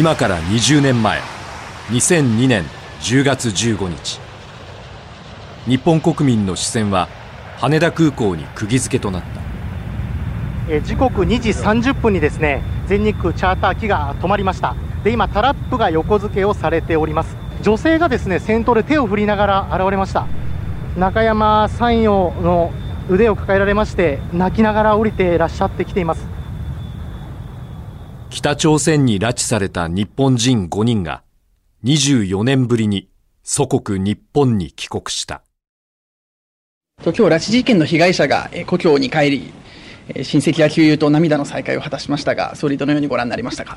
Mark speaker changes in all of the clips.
Speaker 1: 今から20年前2002年10月15日。日本国民の視線は羽田空港に釘付けとなった。
Speaker 2: え時刻2時30分にですね全日空チャーター機が止まりました。で今タラップが横付けをされております。女性がですね先頭で手を振りながら現れました。中山山陽の腕を抱えられまして泣きながら降りていらっしゃってきています。
Speaker 1: 北朝鮮に拉致された日本人5人が24年ぶりに祖国日本に帰国した。
Speaker 3: 今日拉致事件の被害者が故郷に帰り、親戚や旧友と涙の再会を果たしましたが、総理どのようにご覧になりましたか？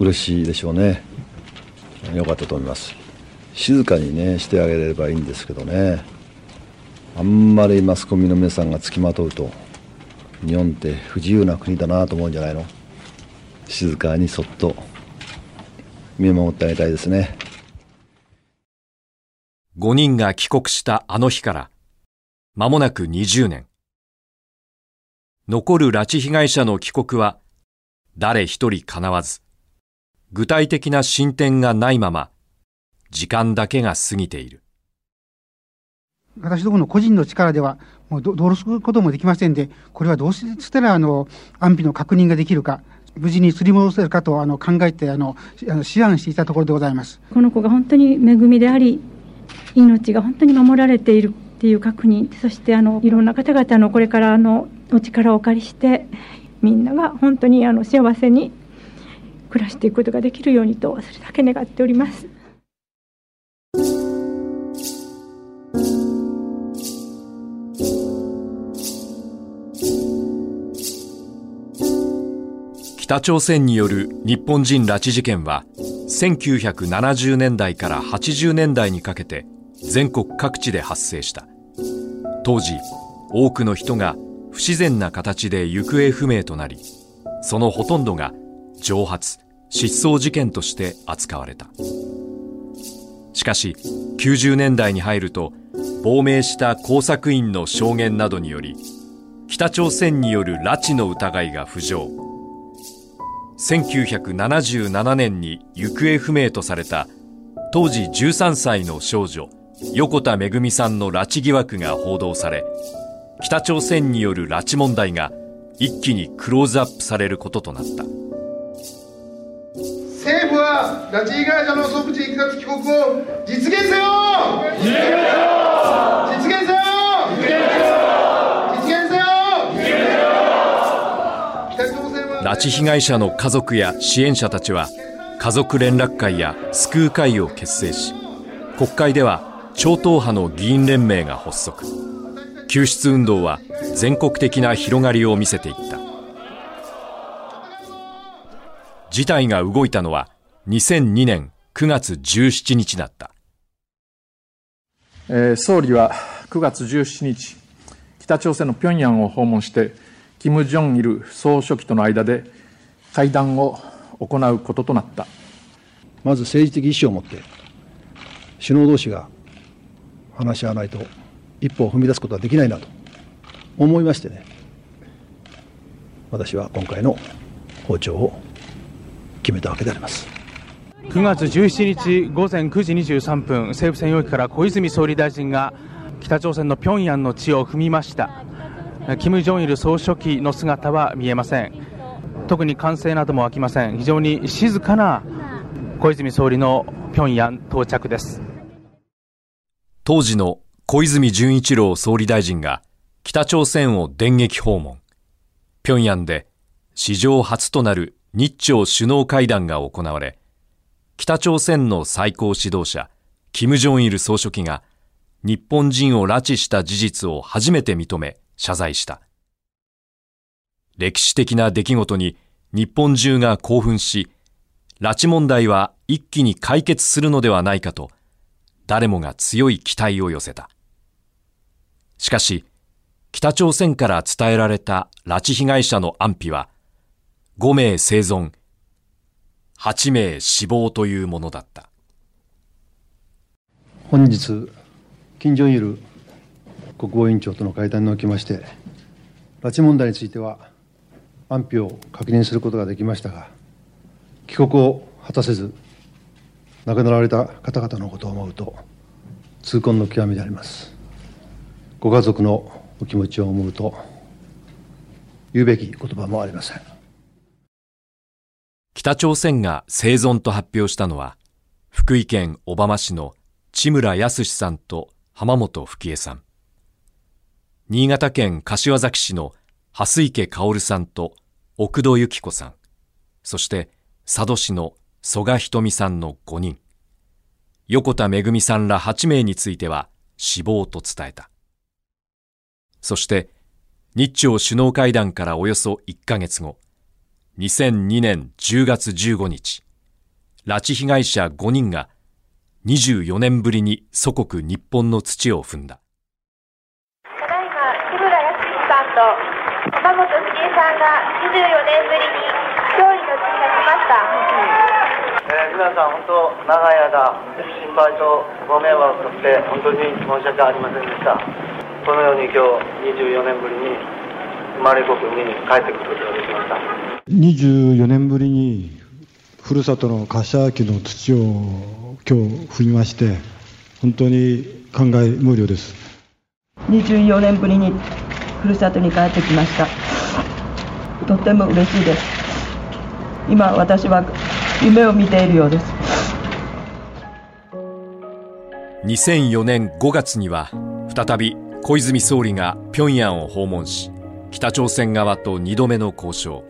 Speaker 4: 嬉しいでしょうね。よかったと思います。静かにねしてあげれればいいんですけどね。あんまりマスコミの皆さんがつきまとうと、日本って不自由な国だなと思うんじゃないの？静かにそっと見守ってあげたいですね。
Speaker 1: 5人が帰国したあの日から間もなく20年。残る拉致被害者の帰国は誰一人叶わず具体的な進展がないまま時間だけが過ぎている。
Speaker 5: 私どもの個人の力ではもうどうすることもできませんでこれはどうしたらあの安否の確認ができるか無事に釣り戻せるかとあの考えてあの思案していたところでございます
Speaker 6: この子が本当に恵みであり命が本当に守られているっていう確認そしてあのいろんな方々のこれからのお力をお借りしてみんなが本当にあの幸せに暮らしていくことができるようにとそれだけ願っております。
Speaker 1: 北朝鮮による日本人拉致事件は1970年代から80年代にかけて全国各地で発生した。当時多くの人が不自然な形で行方不明となりそのほとんどが蒸発失踪事件として扱われた。しかし90年代に入ると亡命した工作員の証言などにより北朝鮮による拉致の疑いが浮上。1977年に行方不明とされた当時13歳の少女横田めぐみさんの拉致疑惑が報道され北朝鮮による拉致問題が一気にクローズアップされることとなった。
Speaker 7: 政府は拉致被害者の即時帰国を実現せよ実現せよ実現せよ
Speaker 1: 拉致被害者の家族や支援者たちは家族連絡会や救う会を結成し国会では超党派の議員連盟が発足。救出運動は全国的な広がりを見せていった。事態が動いたのは2002年9月17日だった、
Speaker 8: えー、総理は9月17日北朝鮮の平壌を訪問して金正日総書記との間で会談を行うこととなった。
Speaker 4: まず政治的意思を持って首脳同士が話し合わないと一歩を踏み出すことはできないなと思いましてね。私は今回の訪朝を決めたわけであります。
Speaker 9: 9月17日午前9時23分政府専用機から小泉総理大臣が北朝鮮の平壌の地を踏みました金正日総書記の姿は見えません。特に歓声なども湧きません。非常に静かな小泉総理の平壌到着です。
Speaker 1: 当時の小泉純一郎総理大臣が北朝鮮を電撃訪問。平壌で史上初となる日朝首脳会談が行われ北朝鮮の最高指導者金正日総書記が日本人を拉致した事実を初めて認め謝罪した。歴史的な出来事に日本中が興奮し、拉致問題は一気に解決するのではないかと、誰もが強い期待を寄せた。しかし、北朝鮮から伝えられた拉致被害者の安否は、5名生存、8名死亡というものだった。
Speaker 4: 本日、金正日国防委員長との会談におきまして、拉致問題については安否を確認することができましたが、帰国を果たせず亡くなられた方々のことを思うと痛恨の極みであります。ご家族のお気持ちを思うと言うべき言葉もありません。
Speaker 1: 北朝鮮が生存と発表したのは福井県小浜市の千村康さんと浜本吹江さん。新潟県柏崎市の蓮池薫さんと奥戸由紀子さんそして佐渡市の曽我ひとみさんの5人。横田めぐみさんら8名については死亡と伝えた。そして日朝首脳会談からおよそ1ヶ月後2002年10月15日拉致被害者5人が24年ぶりに祖国日本の土を踏んだ
Speaker 10: ただいま木村康さんと浜本杉江さんが24年ぶりに勝利の地に立ちました、
Speaker 11: えー、皆さん本当長い間心配とご迷惑をかけて本当に申し訳ありませんでした。このように今日24年ぶりに生まれ故郷に帰ってくることができました。
Speaker 12: 24年ぶりにふるさとの柏木の土を今日踏みまして本当に感慨無量です。
Speaker 13: 24年ぶりにふるさとに帰ってきました。とっても嬉しいです。今私は夢を見ているようです。
Speaker 1: 2004年5月には再び小泉総理が平壌を訪問し北朝鮮側と2度目の交渉。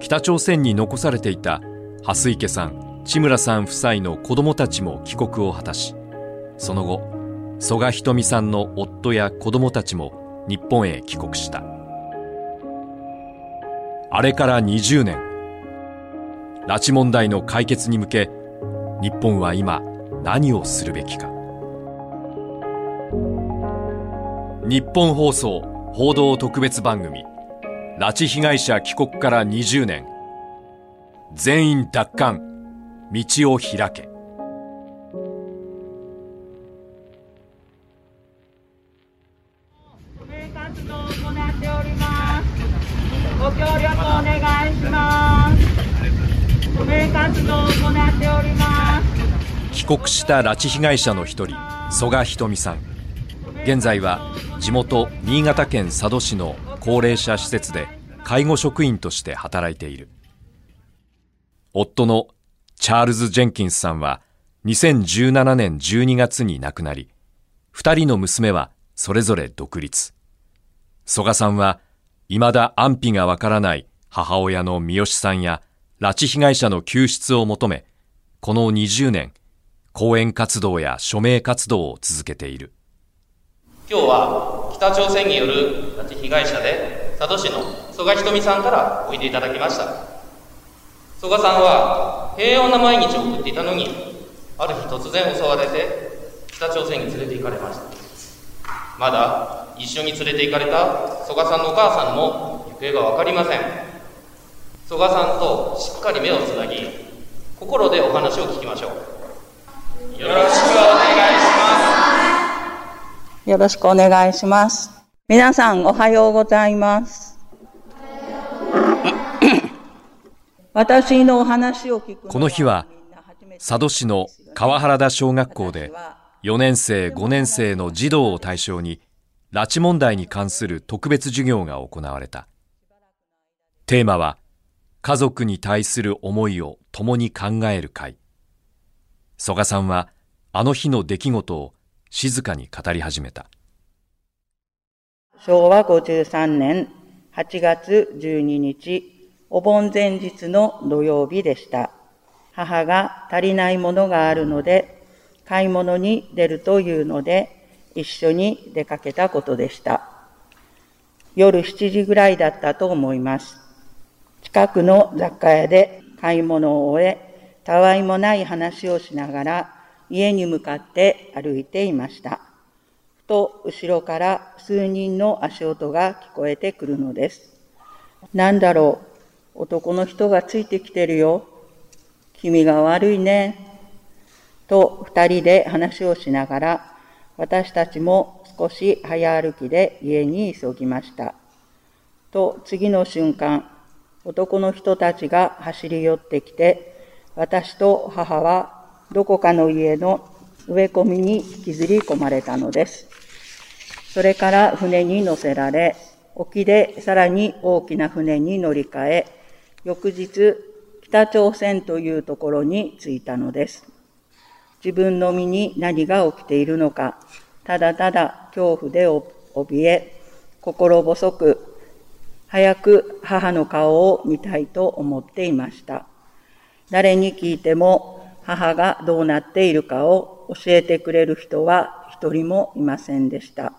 Speaker 1: 北朝鮮に残されていた蓮池さん千村さん夫妻の子供たちも帰国を果たしその後曽我ひとみさんの夫や子供たちも日本へ帰国した。あれから20年。拉致問題の解決に向け日本は今何をするべきか。日本放送報道特別番組拉致被害者帰国から20年。全員奪還。道を開け。
Speaker 14: 活動を行っております
Speaker 1: 帰国した拉致被害者の一人曽我ひとみさん現在は地元新潟県佐渡市の高齢者施設で介護職員として働いている夫のチャールズ・ジェンキンスさんは2017年12月に亡くなり、二人の娘はそれぞれ独立。曽我さんは未だ安否がわからない母親の三好さんや拉致被害者の救出を求め、この20年、講演活動や署名活動を続けている。
Speaker 15: 今日は北朝鮮による拉致被害者で佐渡市の曽我ひとみさんからおいでいただきました。曽我さんは平穏な毎日を送っていたのにある日突然襲われて北朝鮮に連れて行かれましたまだ一緒に連れて行かれた曽我さんのお母さんも行方が分かりません曽我さんとしっかり目をつなぎ心でお話を聞きましょう。よろしくお願いします。
Speaker 13: よろしくお願いします。皆さんおはようございます。私の話を聞く
Speaker 1: この日は佐渡市の川原田小学校で4年生5年生の児童を対象に拉致問題に関する特別授業が行われた。テーマは家族に対する思いを共に考える会曽我さんはあの日の出来事を静かに語り始めた
Speaker 13: 昭和53年8月12日お盆前日の土曜日でした。母が足りないものがあるので、買い物に出るというので、一緒に出かけたことでした。夜7時ぐらいだったと思います。近くの雑貨屋で買い物を終え、たわいもない話をしながら家に向かって歩いていました。ふと後ろから数人の足音が聞こえてくるのです。なんだろう男の人がついてきてるよ。君が悪いね。と二人で話をしながら、私たちも少し早歩きで家に急ぎました。と次の瞬間、男の人たちが走り寄ってきて、私と母はどこかの家の植え込みに引きずり込まれたのです。それから船に乗せられ、沖でさらに大きな船に乗り換え、翌日、北朝鮮というところに着いたのです。自分の身に何が起きているのか、ただただ恐怖で怯え、心細く、早く母の顔を見たいと思っていました。誰に聞いても母がどうなっているかを教えてくれる人は一人もいませんでした。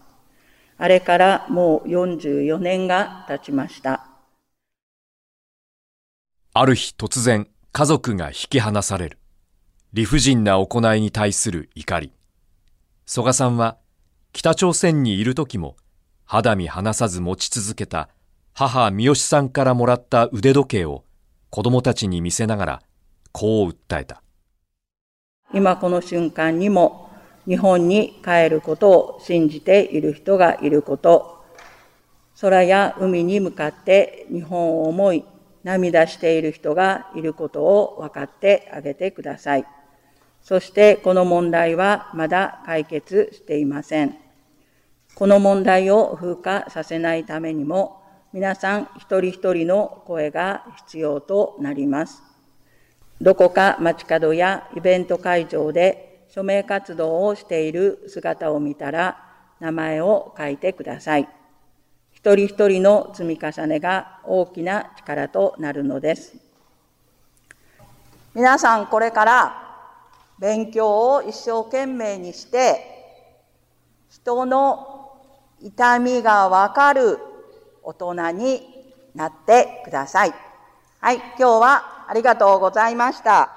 Speaker 13: あれからもう44年が経ちました。
Speaker 1: ある日突然家族が引き離される。理不尽な行いに対する怒り。曽我さんは北朝鮮にいる時も肌身離さず持ち続けた母三好さんからもらった腕時計を子供たちに見せながらこう訴えた。
Speaker 13: 今この瞬間にも日本に帰ることを信じている人がいること、空や海に向かって日本を思い涙している人がいることを分かってあげてください。そしてこの問題はまだ解決していません。この問題を風化させないためにも皆さん一人一人の声が必要となります。どこか街角やイベント会場で署名活動をしている姿を見たら名前を書いてください。一人一人の積み重ねが大きな力となるのです。皆さんこれから勉強を一生懸命にして人の痛みがわかる大人になってください。はい、今日はありがとうございました。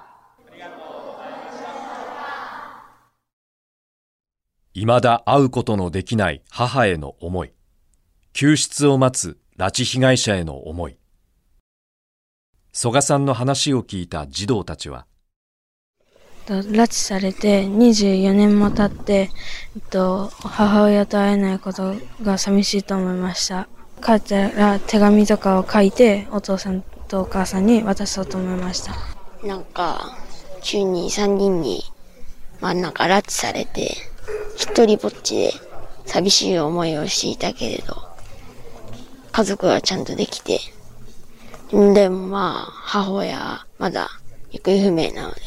Speaker 1: 未だ会うことのできない母への思い。救出を待つ拉致被害者への思い。曽我さんの話を聞いた児童たちは、
Speaker 16: 拉致されて24年も経って、えっと、母親と会えないことが寂しいと思いました。帰ったら手紙とかを書いてお父さんとお母さんに渡そうと思いました。
Speaker 17: なんか、中に3人に真ん中拉致されて、一人ぼっちで寂しい思いをしていたけれど、家族はちゃんとできて、でもまあ、母親はまだ行方不明なので、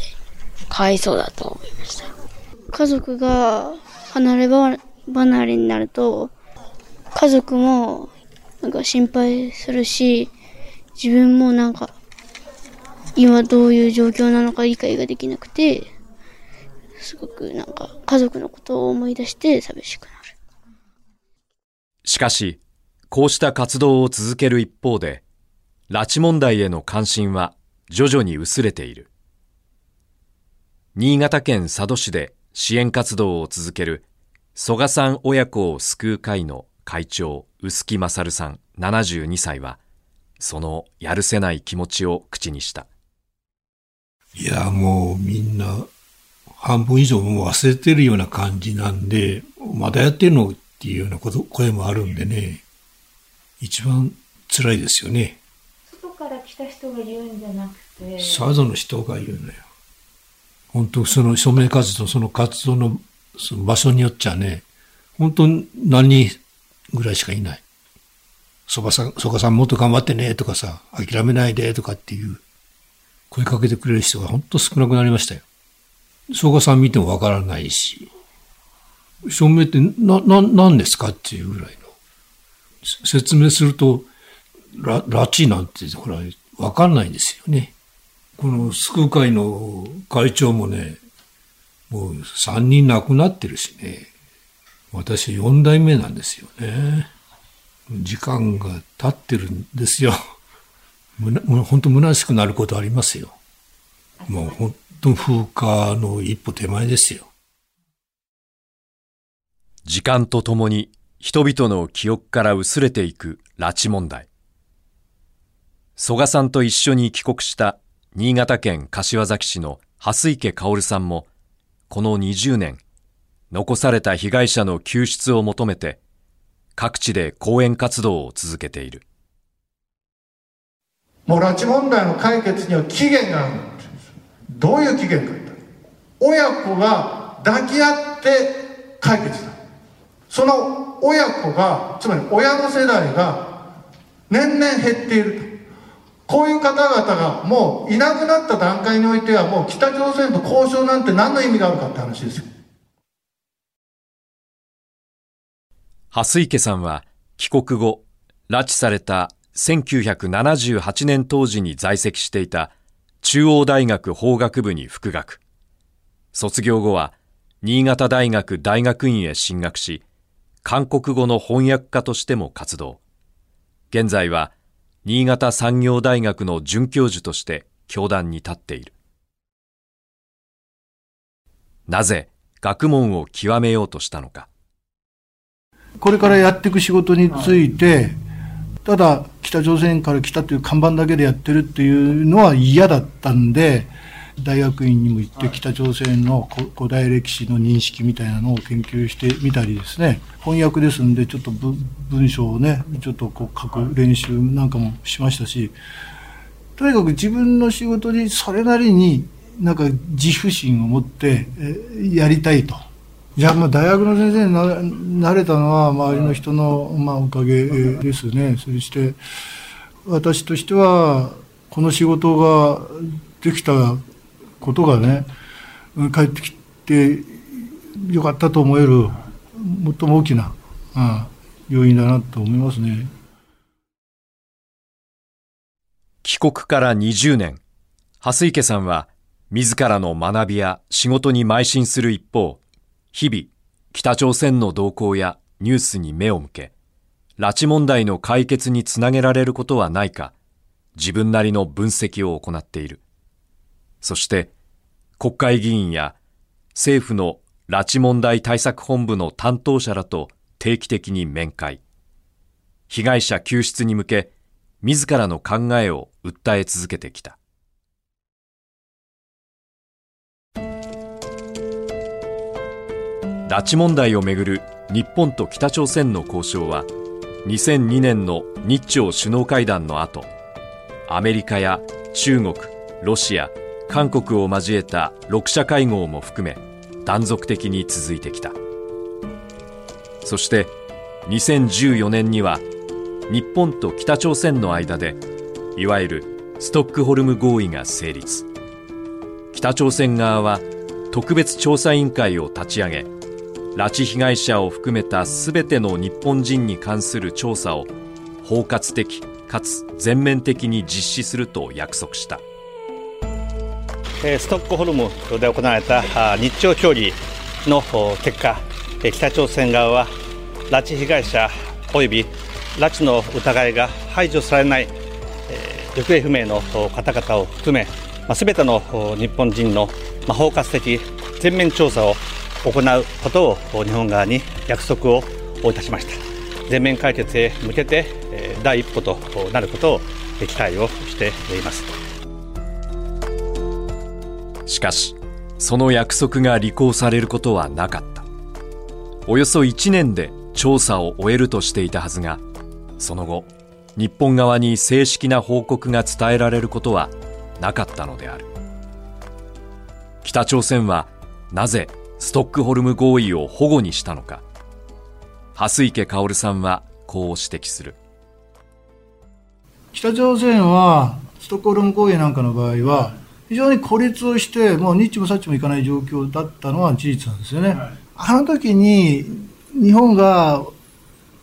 Speaker 17: かわいそうだと思いました。
Speaker 16: 家族が離れ離れになると、家族もなんか心配するし、自分もなんか、今どういう状況なのか理解ができなくて、すごくなんか家族のことを思い出して寂しくなる。
Speaker 1: しかし、こうした活動を続ける一方で、拉致問題への関心は徐々に薄れている。新潟県佐渡市で支援活動を続ける曽我さん親子を救う会の会長、臼木勝さん72歳は、そのやるせない気持ちを口にした。
Speaker 18: いや、もうみんな半分以上も忘れてるような感じなんで、まだやってるのっていうようなこと声もあるんでね、一番辛いですよね。
Speaker 16: 外から来た人が言うんじゃなくて。
Speaker 18: 佐渡の人が言うのよ。本当その署名活動、その活動のその場所によっちゃね、本当何人ぐらいしかいない。そばさん、そばさんもっと頑張ってねとかさ、諦めないでとかっていう声かけてくれる人が本当少なくなりましたよ。そばさん見てもわからないし、証明ってな、な、何ですかっていうぐらいの。説明すると、ラ、拉致なんてほら、わかんないんですよね。この救う会の会長もね、もう3人亡くなってるしね。私4代目なんですよね。時間が経ってるんですよ。本当虚しくなることありますよ。もう本当風化の一歩手前ですよ。
Speaker 1: 時間とともに人々の記憶から薄れていく拉致問題。曽我さんと一緒に帰国した新潟県柏崎市の蓮池薫さんも、この20年、残された被害者の救出を求めて、各地で講演活動を続けている。
Speaker 7: もう拉致問題の解決には期限があるどういう期限か親子が抱き合って解決した。その親子がつまり親の世代が年々減っていると。こういう方々がもういなくなった段階においてはもう北朝鮮と交渉なんて何の意味があるかって話ですよ。
Speaker 1: 蓮池さんは帰国後拉致された1978年当時に在籍していた中央大学法学部に復学。卒業後は新潟大学大学院へ進学し韓国語の翻訳家としても活動。現在は新潟産業大学の准教授として教壇に立っている。なぜ学問を極めようとしたのか。
Speaker 12: これからやっていく仕事について、ただ北朝鮮から来たという看板だけでやってるっていうのは嫌だったんで、大学院にも行って北朝鮮の古代歴史の認識みたいなのを研究してみたりですね、翻訳ですんでちょっと文章をね、ちょっとこう書く練習なんかもしましたし、とにかく自分の仕事にそれなりになんか自負心を持ってやりたいと。いや、まあ、大学の先生になれたのは周りの人の、まあ、おかげですね。そして、私としては、この仕事ができたことがね、帰ってきてよかったと思える、最も大きな、うん、要因だなと思いますね。
Speaker 1: 帰国から20年、蓮池さんは、自らの学びや仕事に邁進する一方、日々、北朝鮮の動向やニュースに目を向け、拉致問題の解決につなげられることはないか、自分なりの分析を行っている。そして、国会議員や政府の拉致問題対策本部の担当者らと定期的に面会。被害者救出に向け、自らの考えを訴え続けてきた。拉致問題をめぐる日本と北朝鮮の交渉は2002年の日朝首脳会談の後アメリカや中国ロシア韓国を交えた6者会合も含め断続的に続いてきた。そして2014年には日本と北朝鮮の間でいわゆるストックホルム合意が成立。北朝鮮側は特別調査委員会を立ち上げ拉致被害者を含めた全ての日本人に関する調査を包括的かつ全面的に実施すると約束した。
Speaker 19: ストックホルムで行われた日朝協議の結果北朝鮮側は拉致被害者及び拉致の疑いが排除されない行方不明の方々を含め全ての日本人の包括的全面調査を行うことを日本側に約束をいたしました。全面解決へ向けて第一歩となることを期待をしています。
Speaker 1: しかしその約束が履行されることはなかった。およそ1年で調査を終えるとしていたはずがその後日本側に正式な報告が伝えられることはなかったのである。北朝鮮はなぜストックホルム合意を保護にしたのか。蓮池薫さんはこう指摘する。
Speaker 12: 北朝鮮はストックホルム合意なんかの場合は非常に孤立をしてもうニッチもサッチもいかない状況だったのは事実なんですよね、はい、あの時に日本が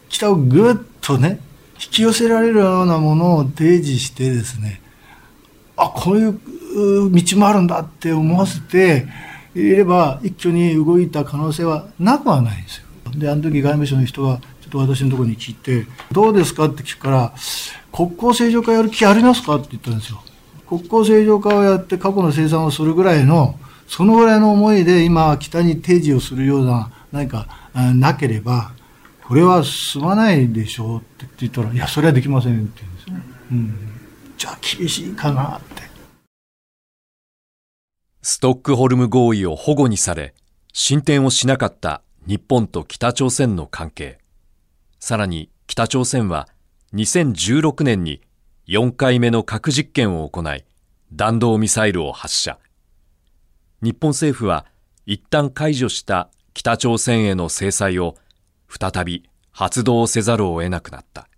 Speaker 12: 北をぐっとね引き寄せられるようなものを提示してですねあこういう道もあるんだって思わせていれば一挙に動いた可能性はなくはないんですよ。で、あの時外務省の人がちょっと私のところに聞いて、どうですかって聞くから、国交正常化やる気ありますかって言ったんですよ。国交正常化をやって過去の生産をするぐらいの、そのぐらいの思いで今、北に提示をするような何かなければ、これは進まないでしょうって言ったら、いや、それはできませんって言うんですね。うん。じゃあ厳しいかなって。
Speaker 1: ストックホルム合意を保護にされ、進展をしなかった日本と北朝鮮の関係。さらに北朝鮮は2016年に4回目の核実験を行い、弾道ミサイルを発射。日本政府は一旦解除した北朝鮮への制裁を再び発動せざるを得なくなった。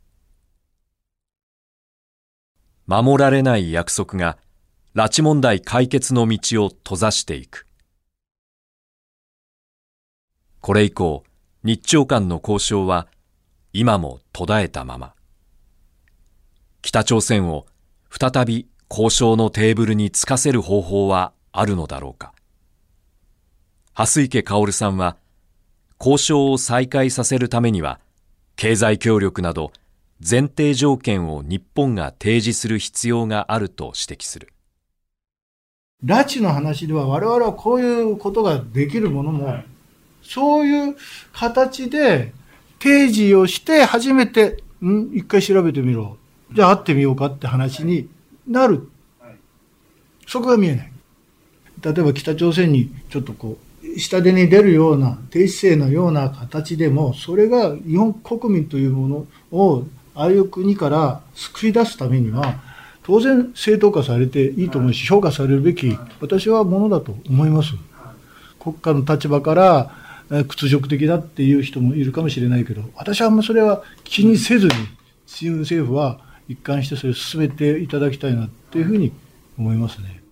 Speaker 1: 守られない約束が拉致問題解決の道を閉ざしていく。これ以降、日朝間の交渉は今も途絶えたまま。北朝鮮を再び交渉のテーブルにつかせる方法はあるのだろうか。蓮池薫さんは、交渉を再開させるためには、経済協力など前提条件を日本が提示する必要があると指摘する。
Speaker 12: 拉致の話では我々はこういうことができるものも、そういう形で提示をして初めて、ん一回調べてみろ。じゃあ会ってみようかって話になる。そこが見えない。例えば北朝鮮にちょっとこう、下手に出るような、低姿勢のような形でも、それが日本国民というものを、ああいう国から救い出すためには、当然正当化されていいと思うし、評価されるべき、私はものだと思います。国家の立場から、屈辱的だっていう人もいるかもしれないけど、私はあんまそれは気にせずに、政府は一貫してそれを進めていただきたいなっていうふうに思いますね。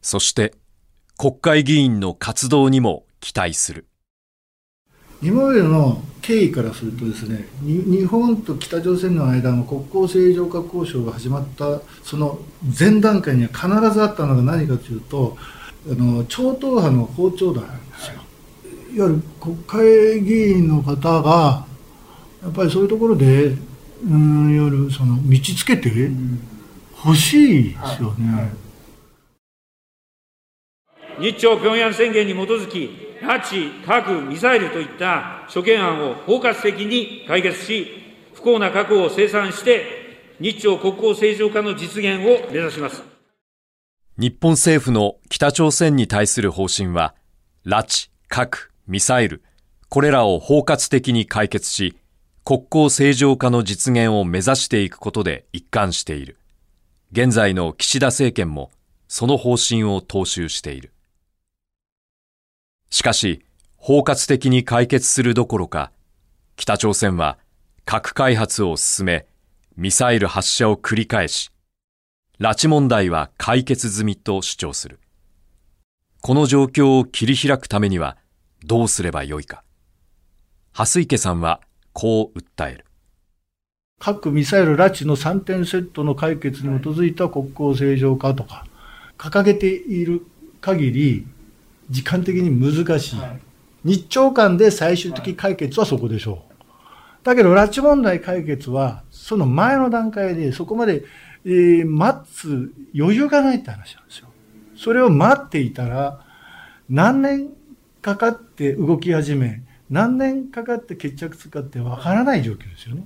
Speaker 1: そして国会議員の活動にも期待する。
Speaker 12: 今までの経緯からするとですね、日本と北朝鮮の間の国交正常化交渉が始まったその前段階には必ずあったのが何かというと、あの超党派の包丁団なんですよ。いわゆる国会議員の方が、やっぱりそういうところでうんいわゆるその道つけて欲しいですよね。
Speaker 20: 日朝平壌宣言に基づき、拉致、核、ミサイルといった諸懸案を包括的に解決し、不幸な過去を清算して、日朝国交正常化の実現を目指します。
Speaker 1: 日本政府の北朝鮮に対する方針は、拉致、核、ミサイル、これらを包括的に解決し、国交正常化の実現を目指していくことで一貫している。現在の岸田政権もその方針を踏襲している。しかし、包括的に解決するどころか、北朝鮮は核開発を進め、ミサイル発射を繰り返し、拉致問題は解決済みと主張する。この状況を切り開くためにはどうすればよいか。蓮池さんはこう訴える。
Speaker 12: 核・ミサイル・拉致の3点セットの解決に基づいた国交正常化とか、掲げている限り、時間的に難しい。日朝間で最終的解決はそこでしょう。だけど、拉致問題解決は、その前の段階でそこまで、えー、待つ余裕がないって話なんですよ。それを待っていたら、何年かかって動き始め、何年かかって決着するかってわからない状況ですよね。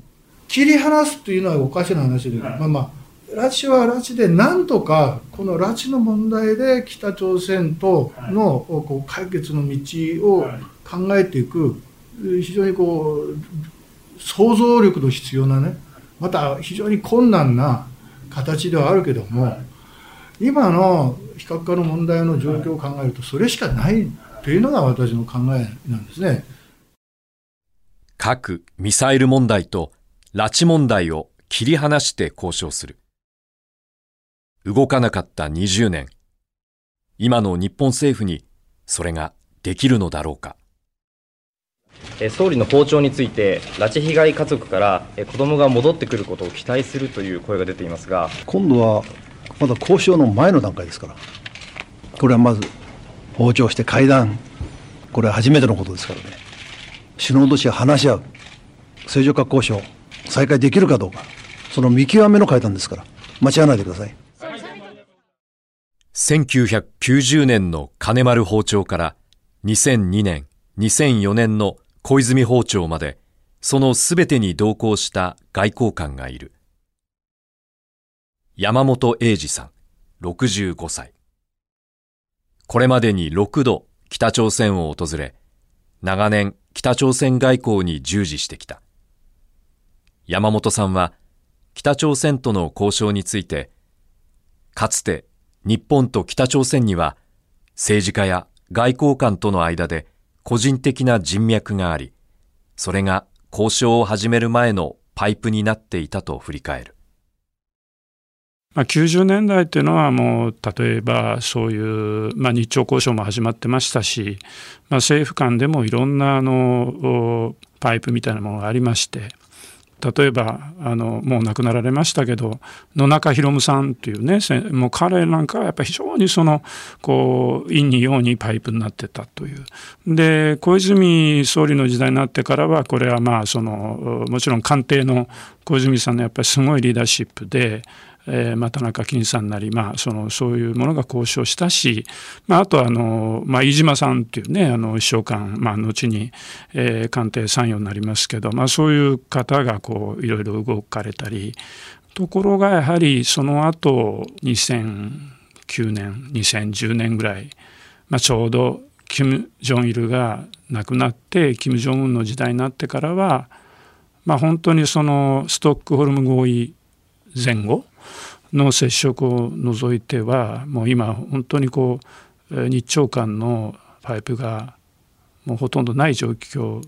Speaker 12: 切り離すというのはおかしな話で、まあまあ、拉致は拉致でなんとかこの拉致の問題で北朝鮮とのこう解決の道を考えていく非常にこう想像力の必要なねまた非常に困難な形ではあるけども今の非核化の問題の状況を考えるとそれしかないというのが私の考えなんですね。
Speaker 1: 核・ミサイル問題と拉致問題を切り離して交渉する。動かなかった20年。今の日本政府にそれができるのだろうか。
Speaker 21: 総理の訪朝について、拉致被害家族から子供が戻ってくることを期待するという声が出ていますが
Speaker 4: 今度はまだ交渉の前の段階ですから、これはまず訪朝して会談、これは初めてのことですからね。首脳同士が話し合う、正常化交渉、再開できるかどうか、その見極めの会談ですから、間違わないでください。
Speaker 1: 1990年の金丸訪朝から2002年、2004年の小泉訪朝まで、そのすべてに同行した外交官がいる。山本英二さん、65歳。これまでに6度北朝鮮を訪れ、長年北朝鮮外交に従事してきた。山本さんは北朝鮮との交渉について、かつて日本と北朝鮮には政治家や外交官との間で個人的な人脈があり、それが交渉を始める前のパイプになっていたと振り返る。
Speaker 22: まあ、90年代っていうのはもう例えばそういう、まあ、日朝交渉も始まってましたし、まあ、政府間でもいろんなあのパイプみたいなものがありまして例えばあのもう亡くなられましたけど野中宏さんというねもう彼なんかはやっぱり非常にそのこう陰に陽にパイプになってたという。で小泉総理の時代になってからはこれはまあそのもちろん官邸の小泉さんのやっぱりすごいリーダーシップでえーまあ、田中金さんなり、まあ、そのそういうものが交渉したし、まあ、あとあの、まあ、飯島さんっていうねあの秘書官、まあ、後に、えー、官邸参与になりますけど、まあ、そういう方がこういろいろ動かれたりところがやはりその後2009年2010年ぐらい、まあ、ちょうどキム・ジョンイルが亡くなってキム・ジョンウンの時代になってからは、まあ、本当にそのストックホルム合意前後の接触を除いてはもう今本当にこう日朝間のパイプがもうほとんどない状況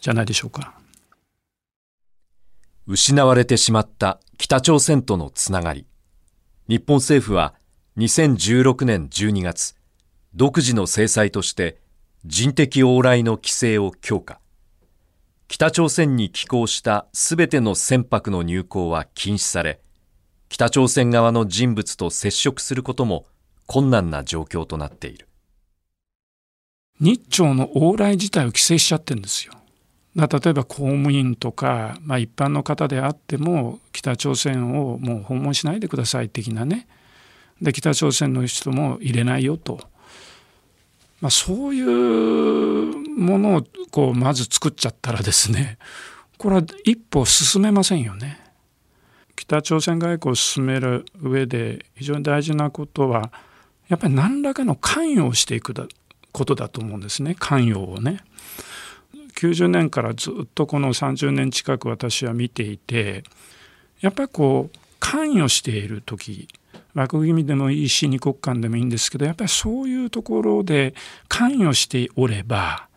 Speaker 22: じゃないでしょうか。
Speaker 1: 失われてしまった北朝鮮とのつながり。日本政府は2016年12月独自の制裁として人的往来の規制を強化。北朝鮮に寄港したすべての船舶の入港は禁止され北朝鮮側の人物と接触することも困難な状況となっている
Speaker 22: 日朝の往来自体を規制しちゃってるんですよ。例えば公務員とか、まあ、一般の方であっても北朝鮮をもう訪問しないでください的なねで北朝鮮の人も入れないよと、まあ、そういうものをこうまず作っちゃったらですねこれは一歩進めませんよね。北朝鮮外交を進める上で非常に大事なことはやっぱり何らかの関与をしていくことだと思うんですね関与をね。90年からずっとこの30年近く私は見ていてやっぱりこう関与している時枠組みでもいいし二国間でもいいんですけどやっぱりそういうところで関与しておれば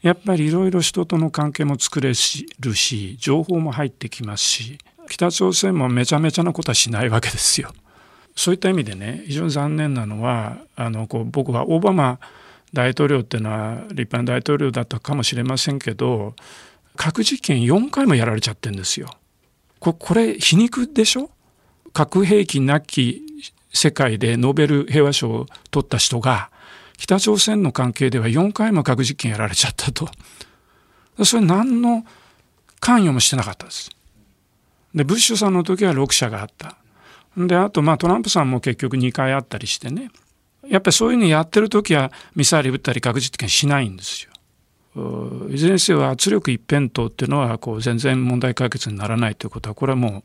Speaker 22: やっぱりいろいろ人との関係も作れるし情報も入ってきますし北朝鮮もめちゃめちゃなことはしないわけですよ。そういった意味でね非常に残念なのはあのこう僕はオバマ大統領っていうのは立派な大統領だったかもしれませんけど核実験4回もやられちゃってるんですよ。ここれ皮肉でしょ？核兵器なき世界でノーベル平和賞を取った人が北朝鮮の関係では4回も核実験やられちゃったと。それ何の関与もしてなかったです。でブッシュさんの時は6社があった。であとまあトランプさんも結局2回あったりしてねやっぱりそういうのやってる時はミサイル撃ったり核実験しないんですよ。いずれにせよ圧力一辺倒っていうのはこう全然問題解決にならないということはこれはも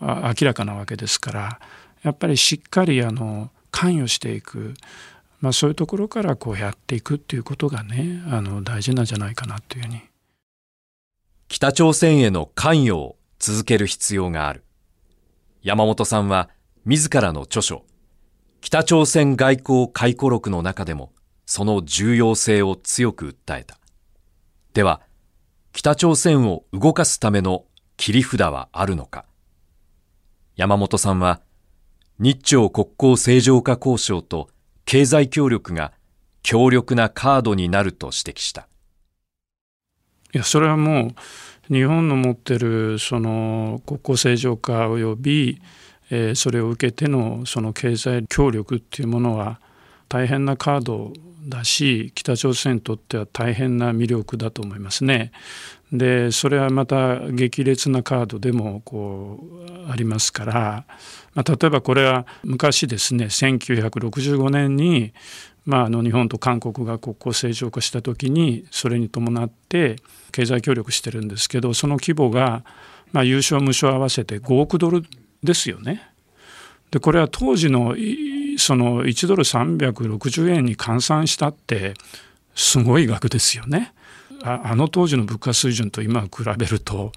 Speaker 22: う明らかなわけですからやっぱりしっかりあの関与していく、まあ、そういうところからこうやっていくっていうことがねあの大事なんじゃないかなというふうに。
Speaker 1: 北朝鮮への関与続ける必要がある。山本さんは自らの著書、北朝鮮外交回顧録の中でもその重要性を強く訴えた。では、北朝鮮を動かすための切り札はあるのか。山本さんは、日朝国交正常化交渉と経済協力が強力なカードになると指摘した。
Speaker 22: いや、それはもう、日本の持ってるその国交正常化及び、それを受けてのその経済協力っていうものは大変なカードだし北朝鮮にとっては大変な魅力だと思いますね。でそれはまた激烈なカードでもこうありますから、まあ、例えばこれは昔ですね1965年に、まあ、あの日本と韓国が国交正常化した時にそれに伴って経済協力してるんですけどその規模が、まあ、優勝無償合わせて5億ドルですよね。でこれは当時のその1ドル360円に換算したってすごい額ですよね。ああの当時の物価水準と今比べると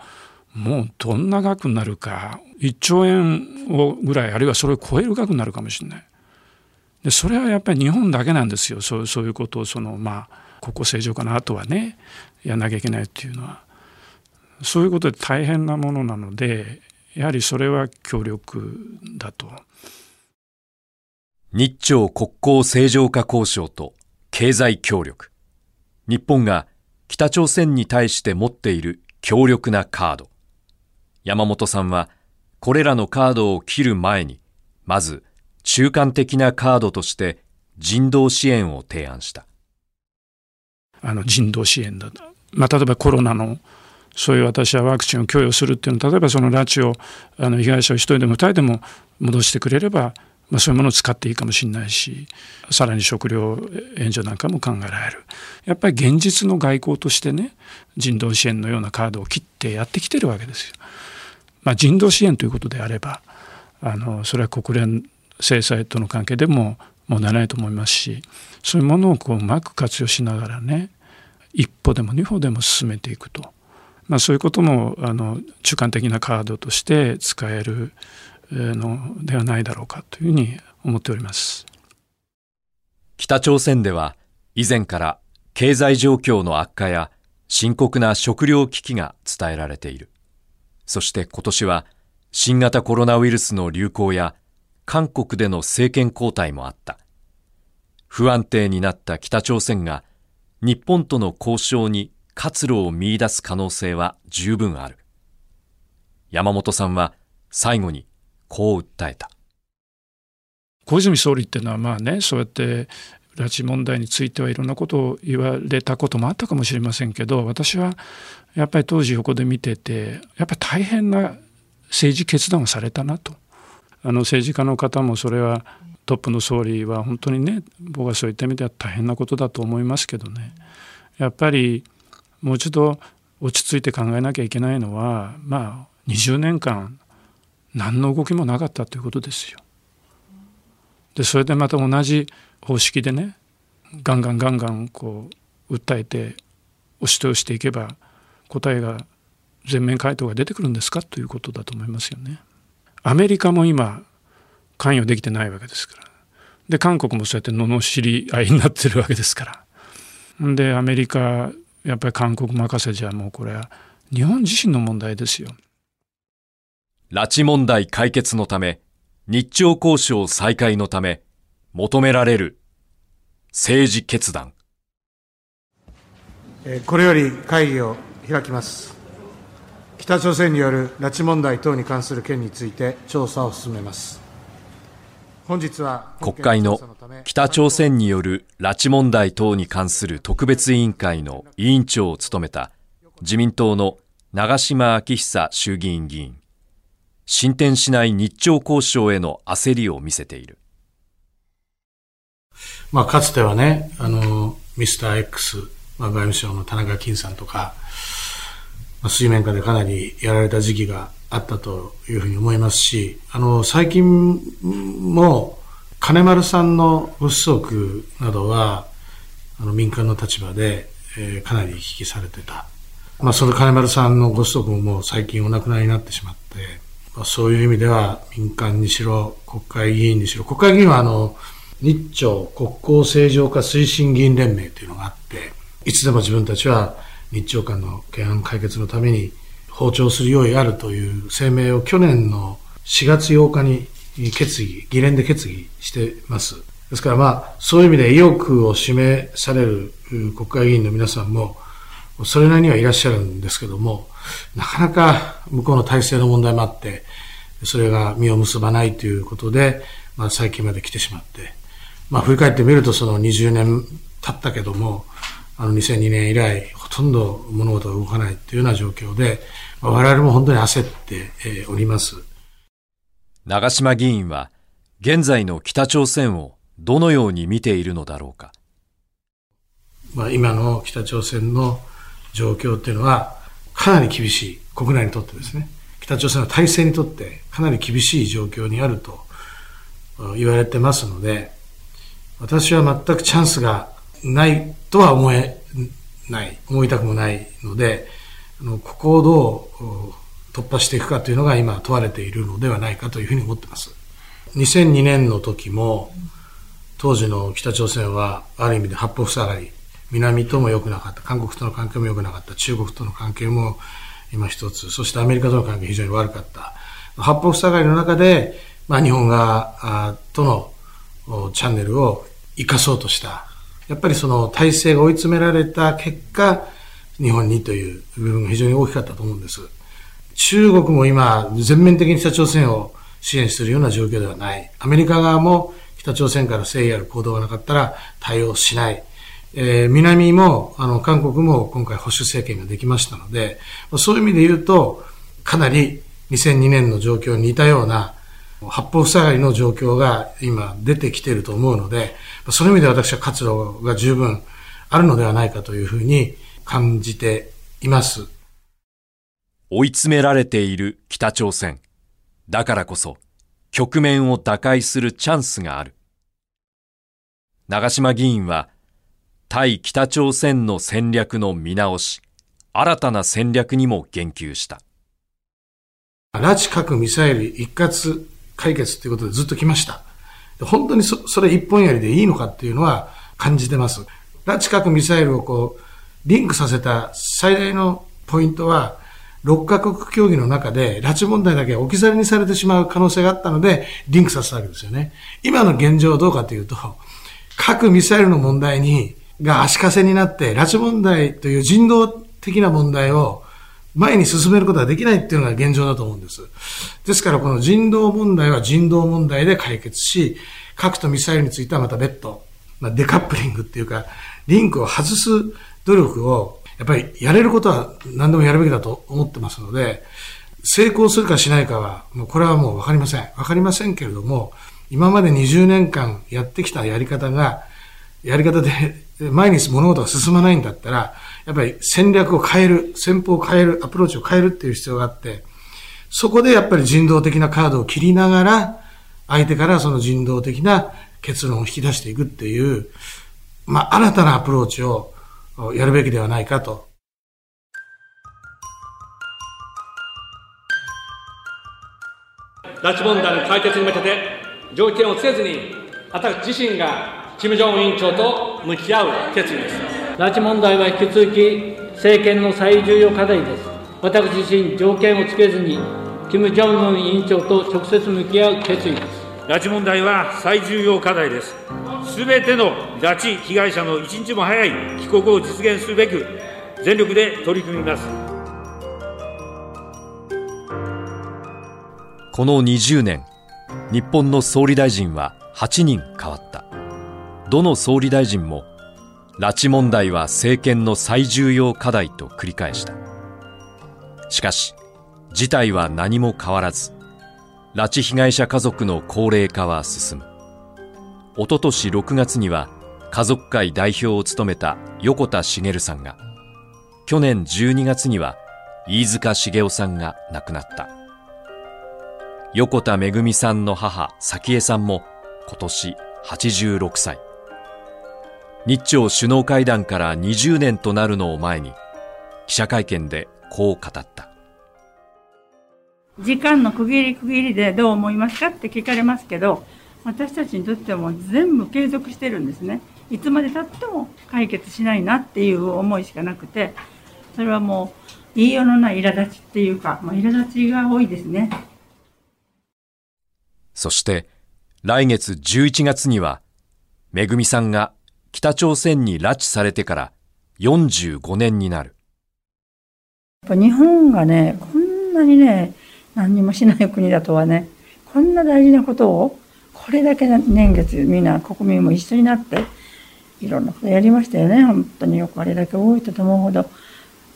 Speaker 22: もうどんな額になるか1兆円をぐらいあるいはそれを超える額になるかもしれない。でそれはやっぱり日本だけなんですよ。そうそういうことをそのまあ国交正常化の後はねやんなきゃいけないっていうのは。そういうことで大変なものなのでやはりそれは協力だと。
Speaker 1: 日朝国交正常化交渉と経済協力。日本が北朝鮮に対して持っている強力なカード。山本さんはこれらのカードを切る前にまず中間的なカードとして人道支援を提案した。
Speaker 22: あの人道支援だ、まあ、例えばコロナのそういう私はワクチンを供与するっていうのは例えばその拉致をあの被害者を一人でも二人でも戻してくれれば、まあ、そういうものを使っていいかもしれないしさらに食料援助なんかも考えられる。やっぱり現実の外交としてね人道支援のようなカードを切ってやってきてるわけですよ。まあ、人道支援ということであればあのそれは国連制裁との関係でも問題ないと思いますしそういうものをこううまく活用しながらね一歩でも二歩でも進めていくと、まあ、そういうこともあの中間的なカードとして使えるのではないだろうかというふうに思っております。
Speaker 1: 北朝鮮では以前から経済状況の悪化や深刻な食糧危機が伝えられている。そして今年は新型コロナウイルスの流行や韓国での政権交代もあった。不安定になった北朝鮮が日本との交渉に活路を見出す可能性は十分ある。山本さんは最後にこう訴えた。
Speaker 22: 小泉総理っていうのはまあね、そうやって拉致問題についてはいろんなことを言われたこともあったかもしれませんけど、私はやっぱり当時横で見てて、やっぱり大変な政治決断をされたなと。あの政治家の方もそれはトップの総理は本当にね僕はそういった意味では大変なことだと思いますけどねやっぱりもう一度落ち着いて考えなきゃいけないのはまあ20年間何の動きもなかったということですよ。でそれでまた同じ方式でねガンガンガンガンこう訴えて押し通していけば答えが全面回答が出てくるんですかということだと思いますよね。アメリカも今関与できてないわけですから。で韓国もそうやって罵り合いになってるわけですから。でアメリカやっぱり韓国任せじゃもうこれは日本自身の問題ですよ。
Speaker 1: 拉致問題解決のため日朝交渉再開のため求められる政治決断。
Speaker 23: これより会議を開きます北朝鮮による拉致問題等に関する件について調査を進めます。本日は
Speaker 1: 国会の北朝鮮による拉致問題等に関する特別委員会の委員長を務めた自民党の長島昭久衆議院議員。進展しない日朝交渉への焦りを見せている、
Speaker 23: まあ、かつてはねあのミスター X、まあ、外務省の田中金さんとか水面下でかなりやられた時期があったというふうに思いますし、あの、最近も、金丸さんのご子息などは、あの、民間の立場で、えー、かなり引きされてた。まあ、その金丸さんのご子息ももう最近お亡くなりになってしまって、まあ、そういう意味では民間にしろ、国会議員にしろ、国会議員はあの、日朝国交正常化推進議員連盟というのがあって、いつでも自分たちは日朝間の懸案解決のために訪朝する用意あるという声明を去年の4月8日に決議、議連で決議してます。ですからまあ、そういう意味で意欲を示される国会議員の皆さんも、それなりにはいらっしゃるんですけども、なかなか向こうの体制の問題もあって、それが実を結ばないということで、まあ最近まで来てしまって、まあ振り返ってみるとその20年経ったけども、あの2002年以来、ほとんど物事が動かないというような状況で、我々も本当に焦っております。
Speaker 1: 長島議員は、現在の北朝鮮をどのように見ているのだろうか。
Speaker 23: まあ、今の北朝鮮の状況っていうのは、かなり厳しい、国内にとってですね、北朝鮮の体制にとってかなり厳しい状況にあると言われてますので、私は全くチャンスがないとは思えない、思いたくもないので、あのここをどう突破していくかというのが今問われているのではないかというふうに思ってます。2002年の時も、当時の北朝鮮はある意味で八方塞がり、南とも良くなかった、韓国との関係も良くなかった、中国との関係も今一つ、そしてアメリカとの関係非常に悪かった。八方塞がりの中で、まあ日本側とのチャンネルを生かそうとした。やっぱりその体制が追い詰められた結果、日本にという部分が非常に大きかったと思うんです。中国も今、全面的に北朝鮮を支援するような状況ではない。アメリカ側も北朝鮮から誠意ある行動がなかったら対応しない。えー、南も、あの、韓国も今回保守政権ができましたので、そういう意味で言うと、かなり2002年の状況に似たような八方塞がりの状況が今出てきていると思うので、そういう意味で私は活路が十分あるのではないかというふうに感じています。
Speaker 1: 追い詰められている北朝鮮。だからこそ、局面を打開するチャンスがある。長島議員は、対北朝鮮の戦略の見直し、新たな戦略にも言及した。
Speaker 23: 拉致核ミサイル一括解決ということでずっと来ました。本当にそそれ一本やりでいいのかっていうのは感じてます。拉致核ミサイルをこう、リンクさせた最大のポイントは、6カ国協議の中で拉致問題だけ置き去りにされてしまう可能性があったので、リンクさせたわけですよね。今の現状はどうかというと、核ミサイルの問題に、が足かせになって、拉致問題という人道的な問題を前に進めることができないっていうのが現状だと思うんです。ですからこの人道問題は人道問題で解決し、核とミサイルについてはまた別途、まあ、デカップリングっていうか、リンクを外す努力を、やっぱりやれることは何でもやるべきだと思ってますので、成功するかしないかは、もうこれはもうわかりません。わかりませんけれども、今まで20年間やってきたやり方が、やり方で前に物事が進まないんだったら、やっぱり戦略を変える、戦法を変える、アプローチを変えるっていう必要があって、そこでやっぱり人道的なカードを切りながら、相手からその人道的な結論を引き出していくっていう、まあ、新たなアプローチをやるべきではないかと。
Speaker 24: 拉致問題の解決に向けて、条件をつけずに、私自身が金正恩委員長と向き合う決意です。
Speaker 25: 拉致問題は引き続き政権の最重要課題です。私自身、条件をつけずに、金正恩委員長と直接向き合う決意です。
Speaker 20: 拉致問題は最重要課題です。すべての拉致被害者の一日も早い帰国を実現するべく、全力で取り組みます。
Speaker 1: この20年、日本の総理大臣は8人変わった。どの総理大臣も拉致問題は政権の最重要課題と繰り返した。しかし事態は何も変わらず拉致被害者家族の高齢化は進む。おととし6月には家族会代表を務めた横田茂さんが去年12月には飯塚茂雄さんが亡くなった。横田めぐみさんの母早紀江さんも今年86歳。日朝首脳会談から20年となるのを前に記者会見でこう語った。
Speaker 26: 時間の区切り区切りでどう思いますかって聞かれますけど私たちにとっても全部継続してるんですね。いつまでたっても解決しないなっていう思いしかなくてそれはもう言いようのない苛立ちっていうか、まあ、苛立ちが多いですね。
Speaker 1: そして来月11月にはめぐみさんが北朝鮮に拉致されてから45年になる。
Speaker 26: 日本がね、こんなにね、何にもしない国だとはね、こんな大事なことを、これだけ年月みんな国民も一緒になって、いろんなことやりましたよね。本当によくあれだけ多いと思うほど、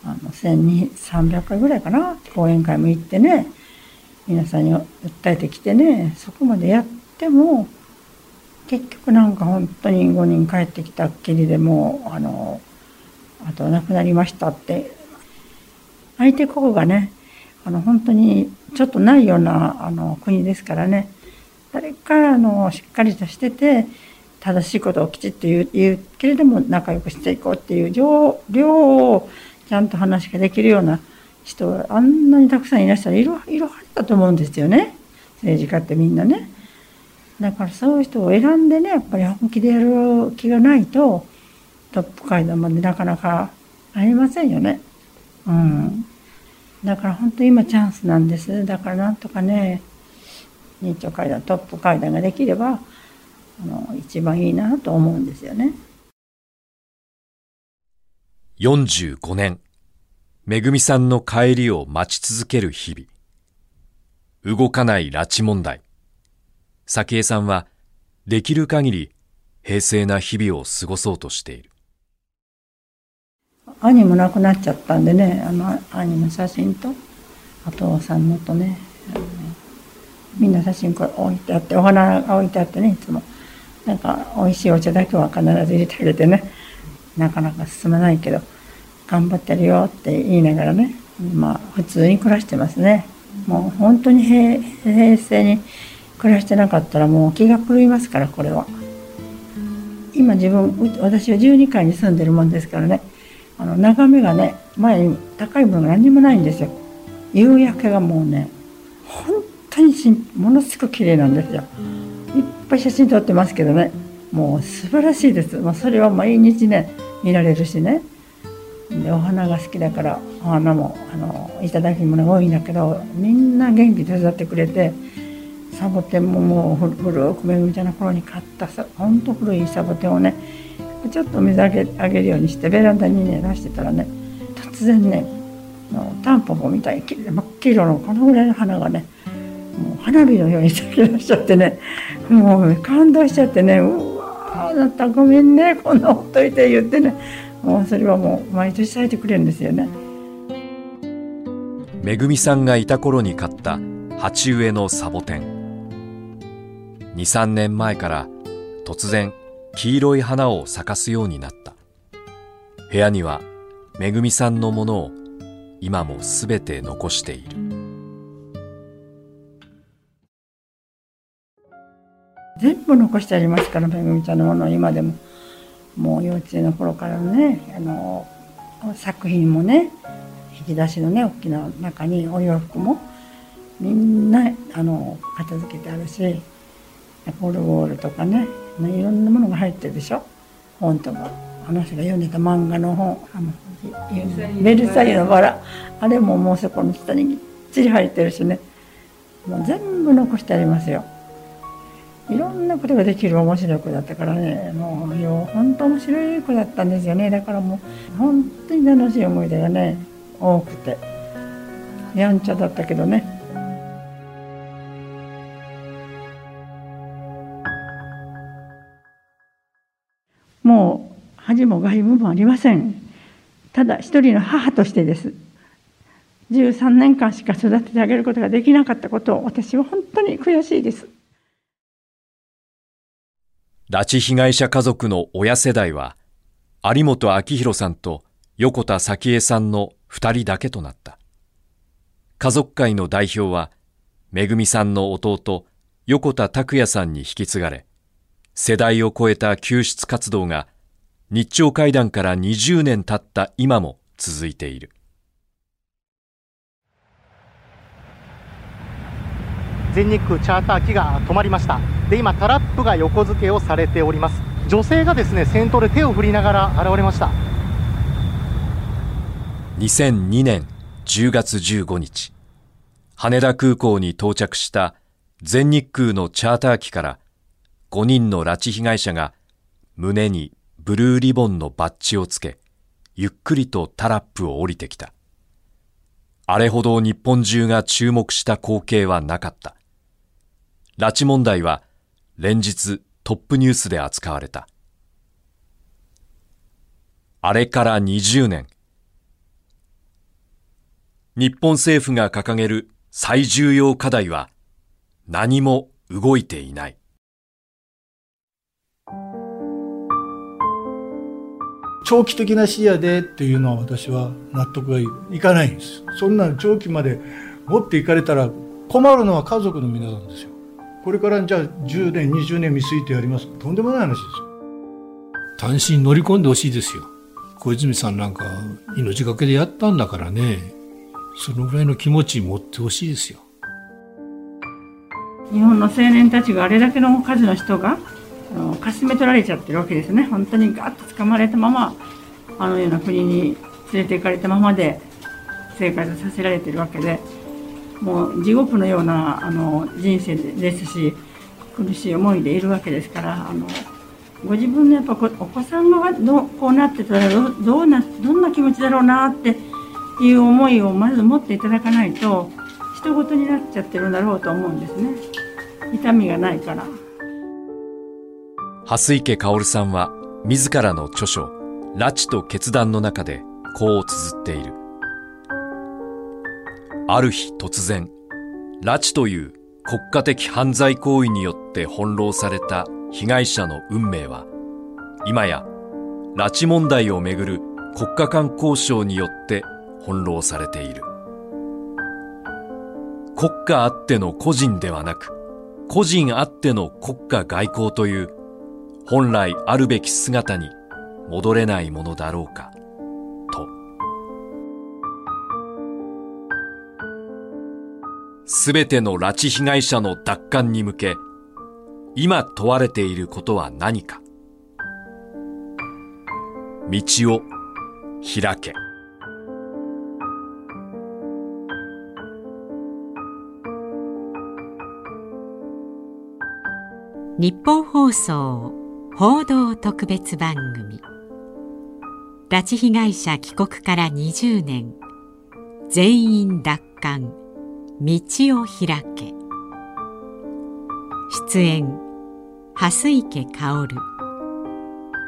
Speaker 26: あの、1300回ぐらいかな、講演会も行ってね、皆さんに訴えてきてね、そこまでやっても、結局なんか本当に5人帰ってきたっきりでもうあのあと亡くなりましたって。相手国がねあの本当にちょっとないようなあの国ですからね。誰かあのしっかりとしてて正しいことをきちっと言う言うけれども仲良くしていこうっていう両をちゃんと話ができるような人があんなにたくさんいらっしゃるいろいろあったと思うんですよね。政治家ってみんなね。だからそういう人を選んでねやっぱり本気でやる気がないとトップ階段までなかなかありませんよね。うん。だから本当今チャンスなんです。だからなんとかね日朝階段トップ階段ができればあの一番いいなと思うんですよね。
Speaker 1: 45年、めぐみさんの帰りを待ち続ける日々。動かない拉致問題。早紀江さんは、できる限り平静な日々を過ごそうとしている。
Speaker 26: 兄も亡くなっちゃったんでね、あの兄の写真と、お父さんのとね、みんな写真これ置いてあって、お花が置いてあってね、いつも。なんか、美味しいお茶だけは必ず入れてあげてね、なかなか進まないけど、頑張ってるよって言いながらね、まあ、普通に暮らしてますね。もう本当に平平成に暮らしてなかったらもう気が狂いますからこれは。今自分私は12階に住んでるもんですからねあの眺めがね前に高いものが何にもないんですよ。夕焼けがもうね本当にものすごく綺麗なんですよ。いっぱい写真撮ってますけどねもう素晴らしいです。もうそれは毎日ね見られるしね。でお花が好きだからお花もあのいただき物が多いんだけどみんな元気で手伝ってくれてサボテンももう古くめぐみちゃんの頃に買ったさほんと古いサボテンをねちょっと水あげあげるようにしてベランダにね出してたらね突然ねタンポポみたいに真っ黄色のこのぐらいの花がねもう花火のように咲き出しちゃってねもう感動しちゃってねうわあなたごめんねこんなほっといて言ってねもうそれはもう毎年咲いてくれるんですよね。
Speaker 1: めぐみさんがいた頃に買った鉢植えのサボテン23年前から突然黄色い花を咲かすようになった。部屋にはめぐみさんのものを今もすべて残している。
Speaker 26: 全部残してありますからめぐみちゃんのもの今でももう幼稚園の頃からのねあの作品もね引き出しのね大きな中にお洋服もみんなあの片付けてあるしオルゴールとかねいろんなものが入ってるでしょ？本とか。あの人が読んでた漫画の本。あのベルサイユのバラ。あれももうそこの下にぎっちり入ってるしね。もう全部残してありますよ。いろんなことができる面白い子だったからね。もうよ本当面白い子だったんですよね。だからもう本当に楽しい思い出がね多くて。やんちゃだったけどね。もう恥も外部もありません。ただ一人の母としてです。13年間しか育ててあげることができなかったことを私は本当に悔しいです。
Speaker 1: 拉致被害者家族の親世代は有本明弘さんと横田早紀江さんの2人だけとなった。家族会の代表はめぐみさんの弟横田拓也さんに引き継がれ世代を超えた救出活動が日朝会談から20年経った今も続いている。
Speaker 27: 全日空チャーター機が止まりました。で今タラップが横付けをされております。女性がですね先頭で手を振りながら現れました。
Speaker 1: 2002年10月15日羽田空港に到着した全日空のチャーター機から5人の拉致被害者が胸にブルーリボンのバッジをつけ、ゆっくりとタラップを降りてきた。あれほど日本中が注目した光景はなかった。拉致問題は連日トップニュースで扱われた。あれから20年。日本政府が掲げる最重要課題は何も動いていない。
Speaker 12: 長期的な視野でっていうのは私は納得がいかないんです。そんな長期まで持っていかれたら困るのは家族の皆さんですよ。これからじゃあ10年20年見据えてやります。とんでもない話ですよ。
Speaker 18: 単身乗り込んでほしいですよ。小泉さんなんか命がけでやったんだからね。そのぐらいの気持ち持ってほしいですよ。
Speaker 26: 日本の青年たちがあれだけの数の人があのかすめ取られちゃってるわけですね。本当にガッと掴まれたままあのような国に連れて行かれたままで生活させられてるわけでもう地獄のようなあの人生ですし苦しい思いでいるわけですからあのご自分のやっぱお子さんがどこうなってたらどどうなどんな気持ちだろうなっていう思いをまず持っていただかないと人事になっちゃってるんだろうと思うんですね。痛みがないから。
Speaker 1: 蓮池薫さんは自らの著書「拉致と決断」の中でこう綴っているある日突然拉致という国家的犯罪行為によって翻弄された被害者の運命は今や拉致問題をめぐる国家間交渉によって翻弄されている国家あっての個人ではなく個人あっての国家外交という本来あるべき姿に戻れないものだろうか。と。すべての拉致被害者の奪還に向け今問われていることは何か。道を開け。
Speaker 28: 日本放送。報道特別番組。拉致被害者帰国から20年。全員奪還。道を開け。出演。蓮池薫。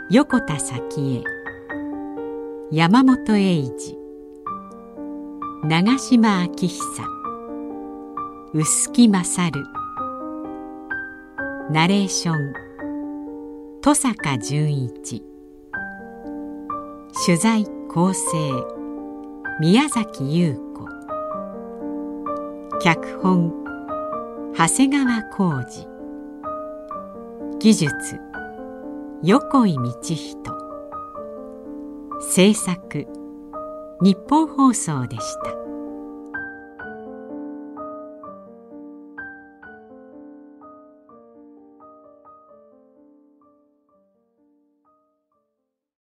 Speaker 28: 横田早紀江。山本英二長島昭久。臼木勝。ナレーション。登坂淳一。取材構成宮崎優子。脚本長谷川浩二。技術横井道人。制作日本放送でした。